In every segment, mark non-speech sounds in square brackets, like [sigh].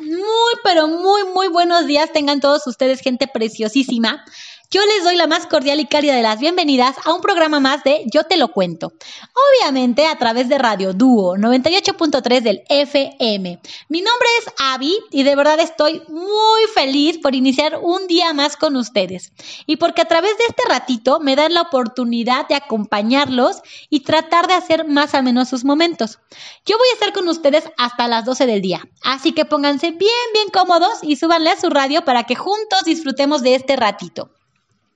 Muy, pero muy, muy buenos días tengan todos ustedes, gente preciosísima. Yo les doy la más cordial y cálida de las bienvenidas a un programa más de Yo te lo cuento. Obviamente a través de Radio Dúo 98.3 del FM. Mi nombre es Avi y de verdad estoy muy feliz por iniciar un día más con ustedes. Y porque a través de este ratito me dan la oportunidad de acompañarlos y tratar de hacer más o menos sus momentos. Yo voy a estar con ustedes hasta las 12 del día. Así que pónganse bien, bien cómodos y súbanle a su radio para que juntos disfrutemos de este ratito.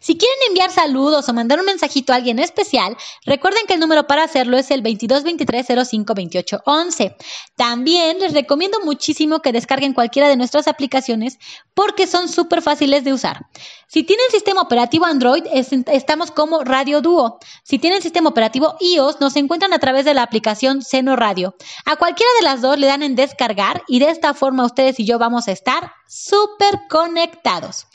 Si quieren enviar saludos o mandar un mensajito a alguien especial, recuerden que el número para hacerlo es el 2223052811. También les recomiendo muchísimo que descarguen cualquiera de nuestras aplicaciones porque son súper fáciles de usar. Si tienen sistema operativo Android, estamos como Radio Duo. Si tienen sistema operativo iOS, nos encuentran a través de la aplicación Seno Radio. A cualquiera de las dos le dan en descargar y de esta forma ustedes y yo vamos a estar súper conectados.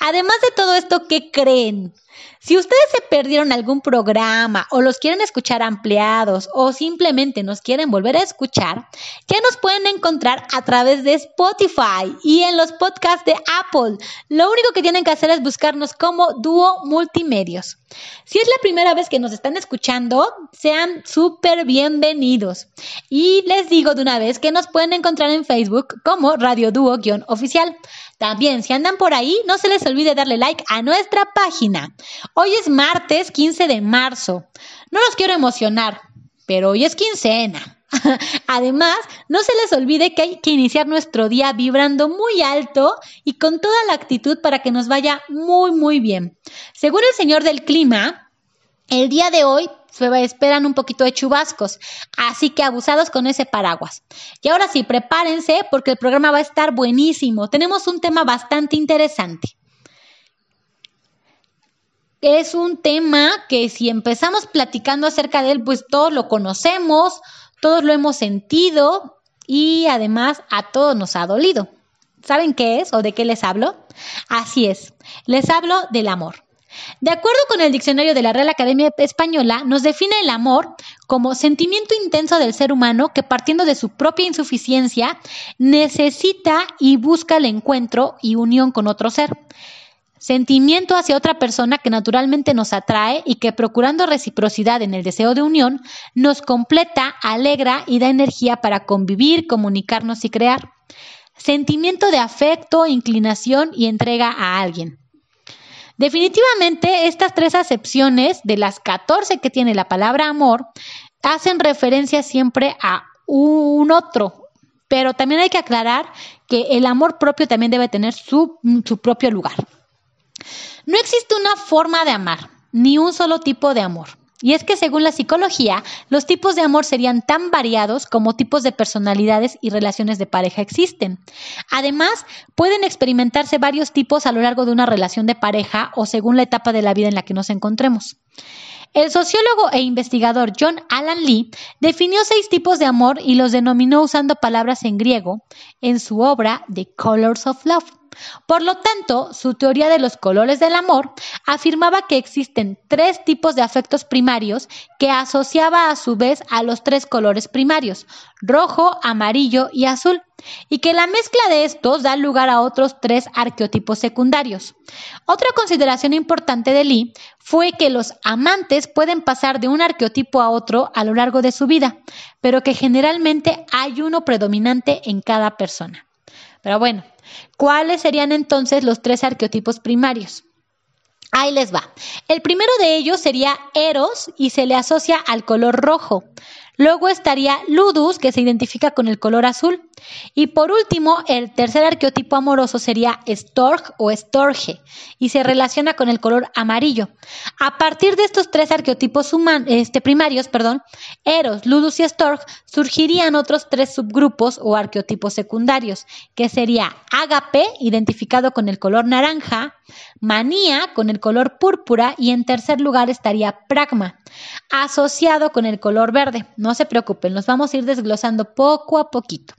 Además de todo esto, ¿qué creen? In. Si ustedes se perdieron algún programa o los quieren escuchar ampliados o simplemente nos quieren volver a escuchar, ya nos pueden encontrar a través de Spotify y en los podcasts de Apple. Lo único que tienen que hacer es buscarnos como Dúo Multimedios. Si es la primera vez que nos están escuchando, sean súper bienvenidos. Y les digo de una vez que nos pueden encontrar en Facebook como Radio Dúo-oficial. También, si andan por ahí, no se les olvide darle like a nuestra página. Hoy es martes 15 de marzo. No los quiero emocionar, pero hoy es quincena. [laughs] Además, no se les olvide que hay que iniciar nuestro día vibrando muy alto y con toda la actitud para que nos vaya muy, muy bien. Según el señor del clima, el día de hoy se esperan un poquito de chubascos, así que abusados con ese paraguas. Y ahora sí, prepárense porque el programa va a estar buenísimo. Tenemos un tema bastante interesante. Es un tema que si empezamos platicando acerca de él, pues todos lo conocemos, todos lo hemos sentido y además a todos nos ha dolido. ¿Saben qué es o de qué les hablo? Así es, les hablo del amor. De acuerdo con el diccionario de la Real Academia Española, nos define el amor como sentimiento intenso del ser humano que partiendo de su propia insuficiencia necesita y busca el encuentro y unión con otro ser. Sentimiento hacia otra persona que naturalmente nos atrae y que procurando reciprocidad en el deseo de unión, nos completa, alegra y da energía para convivir, comunicarnos y crear. Sentimiento de afecto, inclinación y entrega a alguien. Definitivamente, estas tres acepciones de las 14 que tiene la palabra amor hacen referencia siempre a un otro, pero también hay que aclarar que el amor propio también debe tener su, su propio lugar. No existe una forma de amar, ni un solo tipo de amor. Y es que según la psicología, los tipos de amor serían tan variados como tipos de personalidades y relaciones de pareja existen. Además, pueden experimentarse varios tipos a lo largo de una relación de pareja o según la etapa de la vida en la que nos encontremos. El sociólogo e investigador John Alan Lee definió seis tipos de amor y los denominó usando palabras en griego en su obra The Colors of Love. Por lo tanto, su teoría de los colores del amor afirmaba que existen tres tipos de afectos primarios que asociaba a su vez a los tres colores primarios, rojo, amarillo y azul, y que la mezcla de estos da lugar a otros tres arqueotipos secundarios. Otra consideración importante de Lee fue que los amantes pueden pasar de un arqueotipo a otro a lo largo de su vida, pero que generalmente hay uno predominante en cada persona. Pero bueno, ¿cuáles serían entonces los tres arqueotipos primarios? Ahí les va. El primero de ellos sería Eros y se le asocia al color rojo. Luego estaría Ludus, que se identifica con el color azul. Y por último, el tercer arqueotipo amoroso sería Storg o Storge y se relaciona con el color amarillo. A partir de estos tres arqueotipos este, primarios, perdón, Eros, Ludus y Storg, surgirían otros tres subgrupos o arqueotipos secundarios, que sería Agape, identificado con el color naranja, Manía, con el color púrpura, y en tercer lugar estaría Pragma, asociado con el color verde. No se preocupen, los vamos a ir desglosando poco a poquito.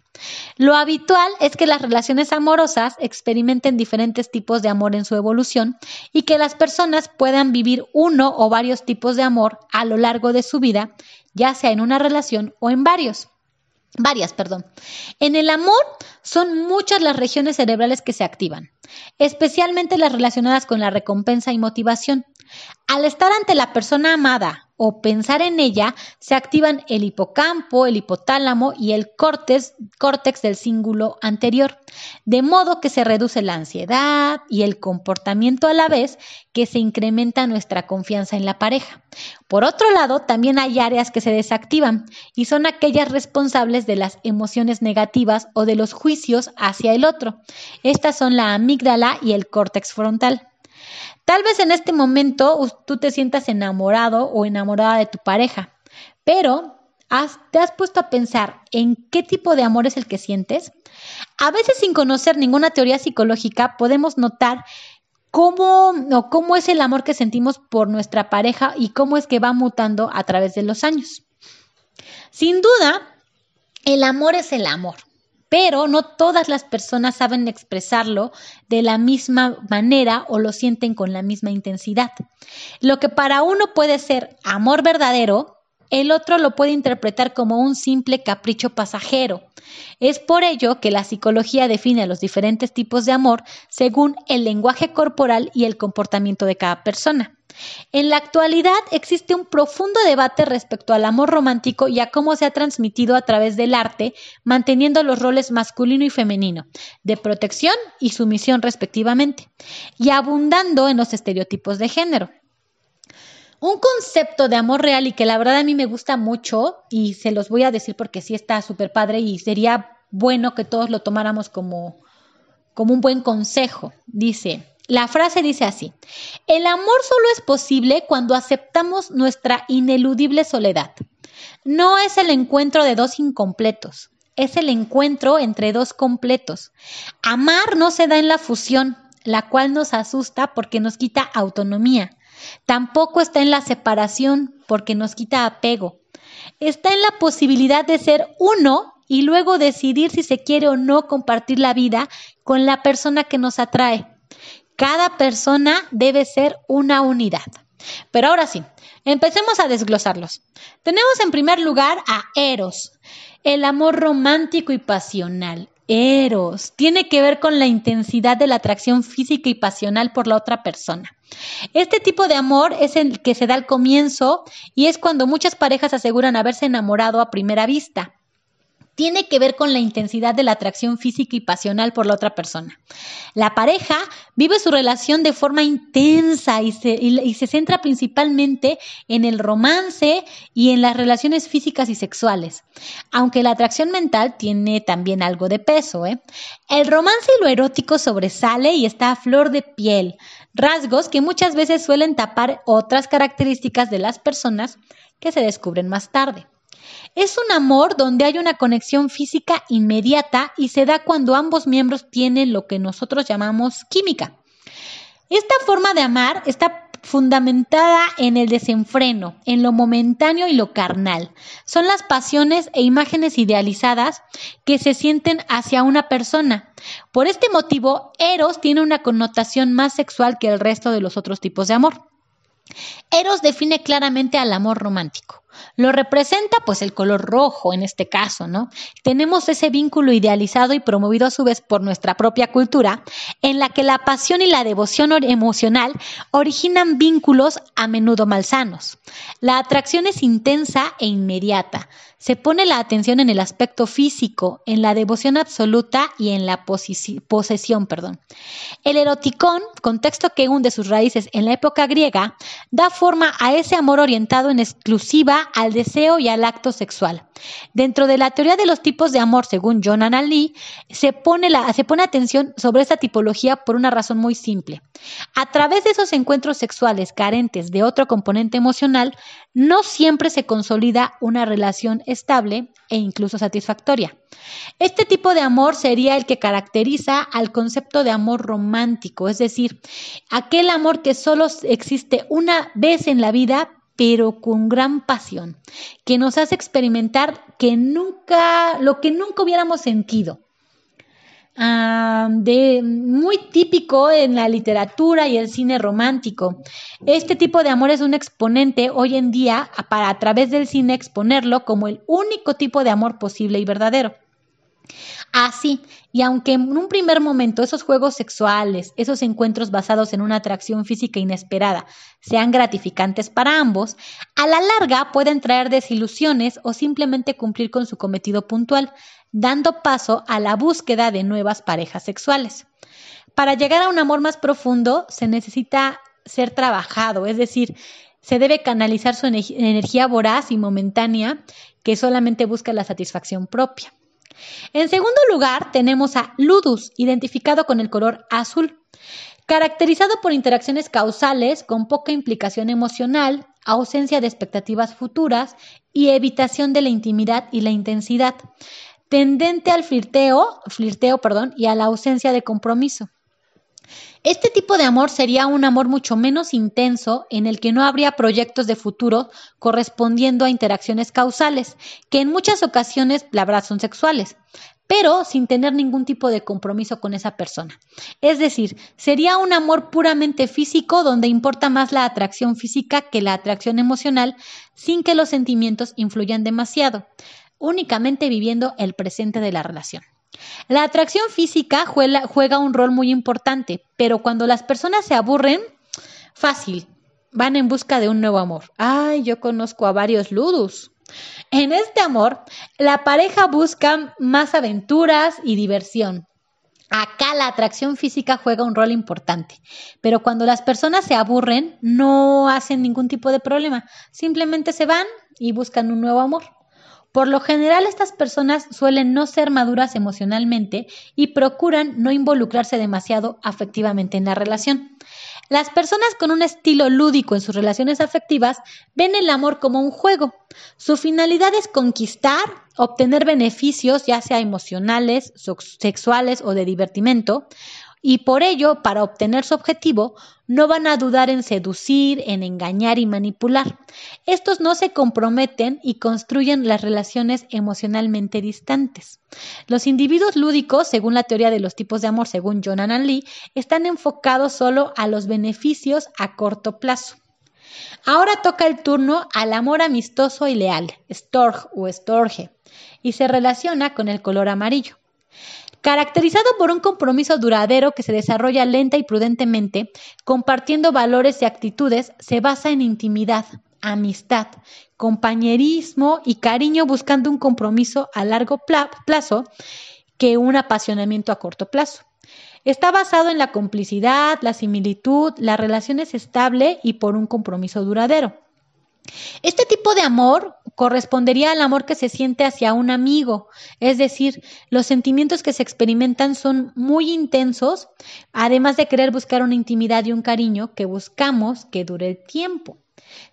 Lo habitual es que las relaciones amorosas experimenten diferentes tipos de amor en su evolución y que las personas puedan vivir uno o varios tipos de amor a lo largo de su vida, ya sea en una relación o en varios. Varias, perdón. En el amor son muchas las regiones cerebrales que se activan, especialmente las relacionadas con la recompensa y motivación. Al estar ante la persona amada o pensar en ella, se activan el hipocampo, el hipotálamo y el córtex, del cíngulo anterior, de modo que se reduce la ansiedad y el comportamiento a la vez que se incrementa nuestra confianza en la pareja. Por otro lado, también hay áreas que se desactivan y son aquellas responsables de las emociones negativas o de los juicios hacia el otro. Estas son la amígdala y el córtex frontal. Tal vez en este momento tú te sientas enamorado o enamorada de tu pareja, pero ¿te has puesto a pensar en qué tipo de amor es el que sientes? A veces sin conocer ninguna teoría psicológica podemos notar cómo o cómo es el amor que sentimos por nuestra pareja y cómo es que va mutando a través de los años. Sin duda, el amor es el amor pero no todas las personas saben expresarlo de la misma manera o lo sienten con la misma intensidad. Lo que para uno puede ser amor verdadero, el otro lo puede interpretar como un simple capricho pasajero. Es por ello que la psicología define los diferentes tipos de amor según el lenguaje corporal y el comportamiento de cada persona. En la actualidad existe un profundo debate respecto al amor romántico y a cómo se ha transmitido a través del arte, manteniendo los roles masculino y femenino, de protección y sumisión respectivamente, y abundando en los estereotipos de género. Un concepto de amor real y que la verdad a mí me gusta mucho y se los voy a decir porque sí está súper padre y sería bueno que todos lo tomáramos como, como un buen consejo. Dice, la frase dice así, el amor solo es posible cuando aceptamos nuestra ineludible soledad. No es el encuentro de dos incompletos, es el encuentro entre dos completos. Amar no se da en la fusión, la cual nos asusta porque nos quita autonomía. Tampoco está en la separación porque nos quita apego. Está en la posibilidad de ser uno y luego decidir si se quiere o no compartir la vida con la persona que nos atrae. Cada persona debe ser una unidad. Pero ahora sí, empecemos a desglosarlos. Tenemos en primer lugar a Eros, el amor romántico y pasional. Eros tiene que ver con la intensidad de la atracción física y pasional por la otra persona. Este tipo de amor es el que se da al comienzo y es cuando muchas parejas aseguran haberse enamorado a primera vista tiene que ver con la intensidad de la atracción física y pasional por la otra persona. La pareja vive su relación de forma intensa y se, centra principalmente en el romance y en las relaciones físicas y sexuales, aunque la atracción mental tiene también algo de peso. ¿eh? El romance y lo erótico sobresale y está a flor de piel, rasgos que muchas veces suelen tapar otras características de las personas que se descubren más tarde. Es un amor donde hay una conexión física inmediata y se da cuando ambos miembros tienen lo que nosotros llamamos química. Esta forma de amar está fundamentada en el desenfreno, en lo momentáneo y lo carnal. Son las pasiones e imágenes idealizadas que se sienten hacia una persona. Por este motivo, Eros tiene una connotación más sexual que el resto de los otros tipos de amor. Eros define claramente al amor romántico. Lo representa pues el color rojo en este caso, ¿no? Tenemos ese vínculo idealizado y promovido a su vez por nuestra propia cultura, en la que la pasión y la devoción emocional originan vínculos a menudo malsanos. La atracción es intensa e inmediata. Se pone la atención en el aspecto físico, en la devoción absoluta y en la posesión. Perdón. El eroticón, contexto que hunde sus raíces en la época griega, da forma a ese amor orientado en exclusiva al deseo y al acto sexual. Dentro de la teoría de los tipos de amor, según John Lee, se pone, se pone atención sobre esta tipología por una razón muy simple. A través de esos encuentros sexuales carentes de otro componente emocional, no siempre se consolida una relación estable e incluso satisfactoria. Este tipo de amor sería el que caracteriza al concepto de amor romántico, es decir, aquel amor que solo existe una vez en la vida, pero con gran pasión, que nos hace experimentar que nunca, lo que nunca hubiéramos sentido. ah, muy típico en la literatura y el cine romántico. Este tipo de amor es un exponente hoy en día para a través del cine exponerlo como el único tipo de amor posible y verdadero. Así, y aunque en un primer momento esos juegos sexuales, esos encuentros basados en una atracción física inesperada, sean gratificantes para ambos, a la larga pueden traer desilusiones o simplemente cumplir con su cometido puntual, dando paso a la búsqueda de nuevas parejas sexuales. Para llegar a un amor más profundo se necesita ser trabajado, es decir, se debe canalizar su energía voraz y momentánea que solamente busca la satisfacción propia. En segundo lugar, tenemos a ludus, identificado con el color azul, caracterizado por interacciones causales con poca implicación emocional, ausencia de expectativas futuras y evitación de la intimidad y la intensidad, tendente al flirteo, y a la ausencia de compromiso. Este tipo de amor sería un amor mucho menos intenso en el que no habría proyectos de futuro correspondiendo a interacciones causales, que en muchas ocasiones la verdad son sexuales, pero sin tener ningún tipo de compromiso con esa persona. Es decir, sería un amor puramente físico donde importa más la atracción física que la atracción emocional, sin que los sentimientos influyan demasiado, únicamente viviendo el presente de la relación. La atracción física juega, un rol muy importante, pero cuando las personas se aburren, fácil, van en busca de un nuevo amor. Ay, yo conozco a varios ludus. En este amor, la pareja busca más aventuras y diversión. Acá la atracción física juega un rol importante, pero cuando las personas se aburren, no hacen ningún tipo de problema, simplemente se van y buscan un nuevo amor. Por lo general, estas personas suelen no ser maduras emocionalmente y procuran no involucrarse demasiado afectivamente en la relación. Las personas con un estilo lúdico en sus relaciones afectivas ven el amor como un juego. Su finalidad es conquistar, obtener beneficios, ya sea emocionales, sexuales o de divertimento, y por ello, para obtener su objetivo, no van a dudar en seducir, en engañar y manipular. Estos no se comprometen y construyen las relaciones emocionalmente distantes. Los individuos lúdicos, según la teoría de los tipos de amor, según Jonathan Lee, están enfocados solo a los beneficios a corto plazo. Ahora toca el turno al amor amistoso y leal, Storge o Storge, y se relaciona con el color amarillo. Caracterizado por un compromiso duradero que se desarrolla lenta y prudentemente, compartiendo valores y actitudes, se basa en intimidad, amistad, compañerismo y cariño buscando un compromiso a largo plazo que un apasionamiento a corto plazo. Está basado en la complicidad, la similitud, la relación es estable y por un compromiso duradero. Este tipo de amor correspondería al amor que se siente hacia un amigo, es decir, los sentimientos que se experimentan son muy intensos, además de querer buscar una intimidad y un cariño que buscamos que dure el tiempo.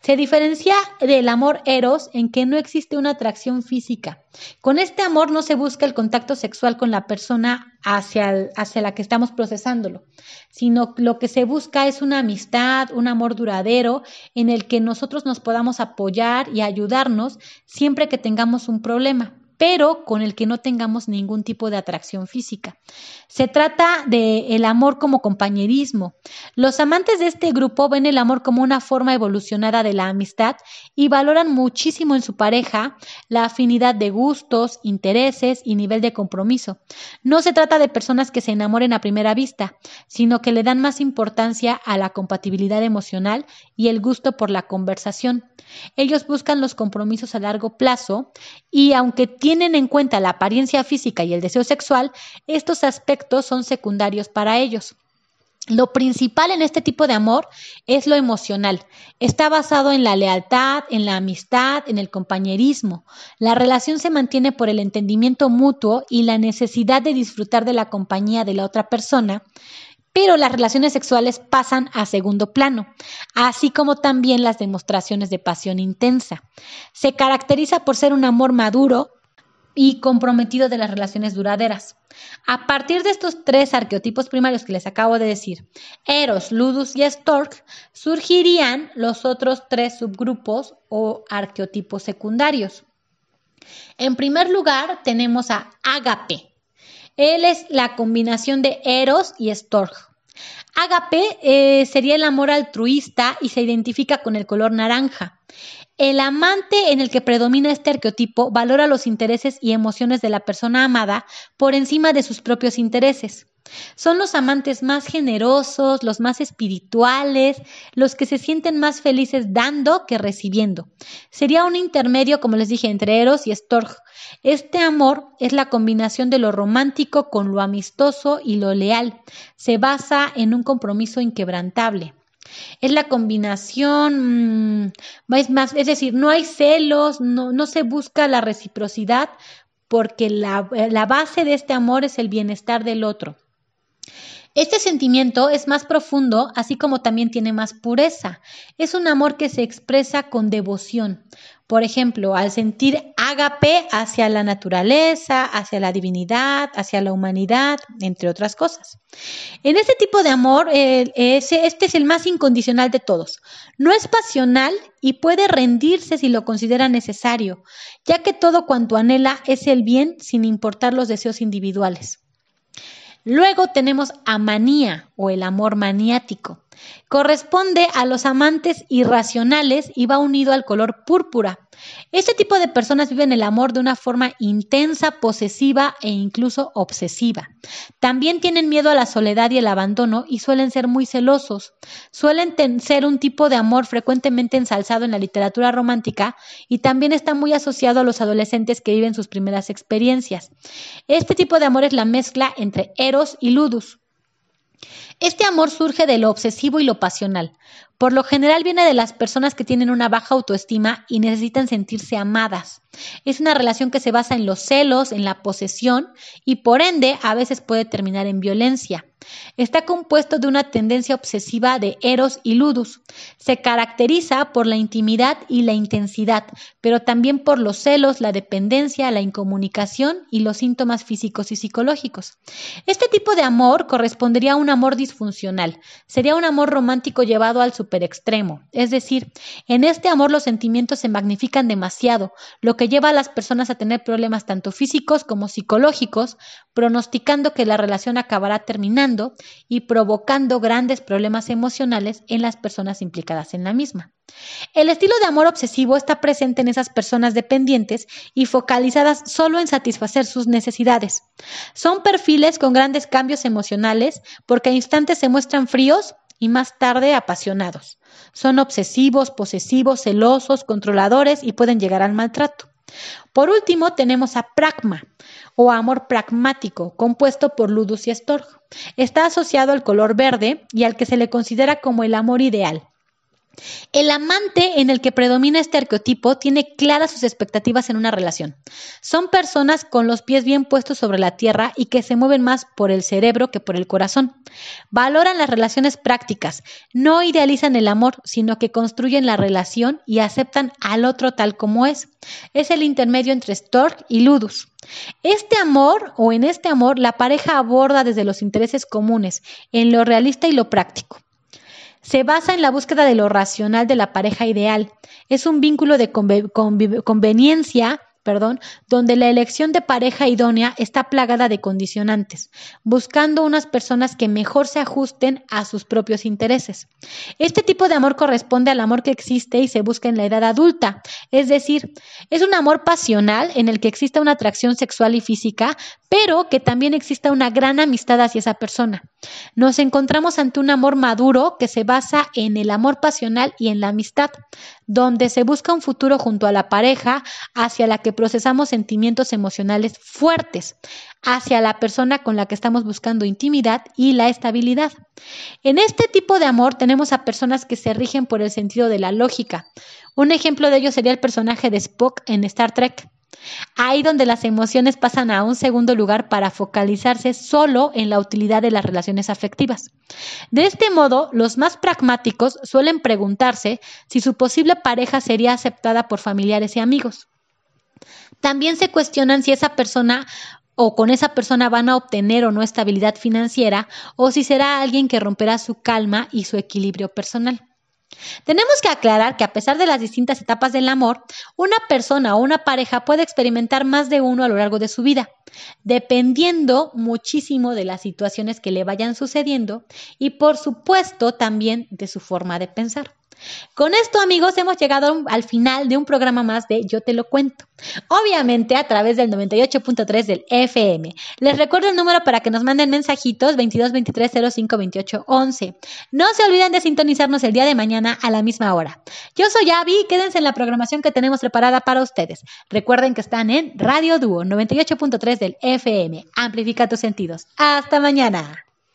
Se diferencia del amor eros en que no existe una atracción física. Con este amor no se busca el contacto sexual con la persona hacia, hacia la que estamos procesándolo, sino lo que se busca es una amistad, un amor duradero en el que nosotros nos podamos apoyar y ayudarnos siempre que tengamos un problema pero con el que no tengamos ningún tipo de atracción física. Se trata de el amor como compañerismo. Los amantes de este grupo ven el amor como una forma evolucionada de la amistad y valoran muchísimo en su pareja la afinidad de gustos, intereses y nivel de compromiso. No se trata de personas que se enamoren a primera vista, sino que le dan más importancia a la compatibilidad emocional y el gusto por la conversación. Ellos buscan los compromisos a largo plazo y aunque tienen en cuenta la apariencia física y el deseo sexual, estos aspectos son secundarios para ellos. Lo principal en este tipo de amor es lo emocional. Está basado en la lealtad, en la amistad, en el compañerismo. La relación se mantiene por el entendimiento mutuo y la necesidad de disfrutar de la compañía de la otra persona pero las relaciones sexuales pasan a segundo plano, así como también las demostraciones de pasión intensa. Se caracteriza por ser un amor maduro y comprometido de las relaciones duraderas. A partir de estos tres arqueotipos primarios que les acabo de decir, Eros, Ludus y Stork, surgirían los otros tres subgrupos o arqueotipos secundarios. En primer lugar, tenemos a Agape, Él es la combinación de Eros y Storge. Ágape eh, sería el amor altruista y se identifica con el color naranja. El amante en el que predomina este arqueotipo valora los intereses y emociones de la persona amada por encima de sus propios intereses. Son los amantes más generosos, los más espirituales, los que se sienten más felices dando que recibiendo. Sería un intermedio, como les dije, entre Eros y Storg. Este amor es la combinación de lo romántico con lo amistoso y lo leal. Se basa en un compromiso inquebrantable. Es la combinación, mm, es, más, es decir, no hay celos, no, no se busca la reciprocidad porque la, la base de este amor es el bienestar del otro. Este sentimiento es más profundo, así como también tiene más pureza. Es un amor que se expresa con devoción. Por ejemplo, al sentir ágape hacia la naturaleza, hacia la divinidad, hacia la humanidad, entre otras cosas. En este tipo de amor, este es el más incondicional de todos. No es pasional y puede rendirse si lo considera necesario, ya que todo cuanto anhela es el bien sin importar los deseos individuales. Luego tenemos a manía o el amor maniático. Corresponde a los amantes irracionales y va unido al color púrpura. Este tipo de personas viven el amor de una forma intensa, posesiva e incluso obsesiva. También tienen miedo a la soledad y el abandono y suelen ser muy celosos. Suelen ser un tipo de amor frecuentemente ensalzado en la literatura romántica y también está muy asociado a los adolescentes que viven sus primeras experiencias. Este tipo de amor es la mezcla entre eros y ludus. Este amor surge de lo obsesivo y lo pasional. Por lo general viene de las personas que tienen una baja autoestima y necesitan sentirse amadas. Es una relación que se basa en los celos, en la posesión y por ende a veces puede terminar en violencia. Está compuesto de una tendencia obsesiva de Eros y Ludus. Se caracteriza por la intimidad y la intensidad, pero también por los celos, la dependencia, la incomunicación y los síntomas físicos y psicológicos. Este tipo de amor correspondería a un amor. Sería un amor romántico llevado al superextremo. Es decir, en este amor los sentimientos se magnifican demasiado, lo que lleva a las personas a tener problemas tanto físicos como psicológicos, pronosticando que la relación acabará terminando y provocando grandes problemas emocionales en las personas implicadas en la misma. El estilo de amor obsesivo está presente en esas personas dependientes y focalizadas solo en satisfacer sus necesidades. Son perfiles con grandes cambios emocionales porque a instantes se muestran fríos y más tarde apasionados. Son obsesivos, posesivos, celosos, controladores y pueden llegar al maltrato. Por último, tenemos a pragma o amor pragmático, compuesto por ludus y estorg. Está asociado al color verde y al que se le considera como el amor ideal. El amante en el que predomina este arqueotipo tiene claras sus expectativas en una relación. Son personas con los pies bien puestos sobre la tierra y que se mueven más por el cerebro que por el corazón. Valoran las relaciones prácticas, no idealizan el amor, sino que construyen la relación y aceptan al otro tal como es. Es el intermedio entre Stork y Ludus. Este amor o en este amor la pareja aborda desde los intereses comunes, en lo realista y lo práctico. Se basa en la búsqueda de lo racional de la pareja ideal. Es un vínculo de conveniencia perdón, donde la elección de pareja idónea está plagada de condicionantes, buscando unas personas que mejor se ajusten a sus propios intereses. Este tipo de amor corresponde al amor que existe y se busca en la edad adulta, es decir, es un amor pasional en el que existe una atracción sexual y física, pero que también exista una gran amistad hacia esa persona. Nos encontramos ante un amor maduro que se basa en el amor pasional y en la amistad, donde se busca un futuro junto a la pareja hacia la que procesamos sentimientos emocionales fuertes, hacia la persona con la que estamos buscando intimidad y la estabilidad. En este tipo de amor tenemos a personas que se rigen por el sentido de la lógica. Un ejemplo de ello sería el personaje de Spock en Star Trek. Ahí donde las emociones pasan a un segundo lugar para focalizarse solo en la utilidad de las relaciones afectivas. De este modo, los más pragmáticos suelen preguntarse si su posible pareja sería aceptada por familiares y amigos. También se cuestionan si esa persona o con esa persona van a obtener o no estabilidad financiera o si será alguien que romperá su calma y su equilibrio personal. Tenemos que aclarar que a pesar de las distintas etapas del amor, una persona o una pareja puede experimentar más de uno a lo largo de su vida, dependiendo muchísimo de las situaciones que le vayan sucediendo y por supuesto también de su forma de pensar. Con esto, amigos, hemos llegado al final de un programa más de Yo te lo cuento. Obviamente a través del 98.3 del FM. Les recuerdo el número para que nos manden mensajitos 22 23 05 28 11. No se olviden de sintonizarnos el día de mañana a la misma hora. Yo soy Abby, quédense en la programación que tenemos preparada para ustedes. Recuerden que están en Radio Dúo 98.3 del FM. Amplifica tus sentidos. Hasta mañana.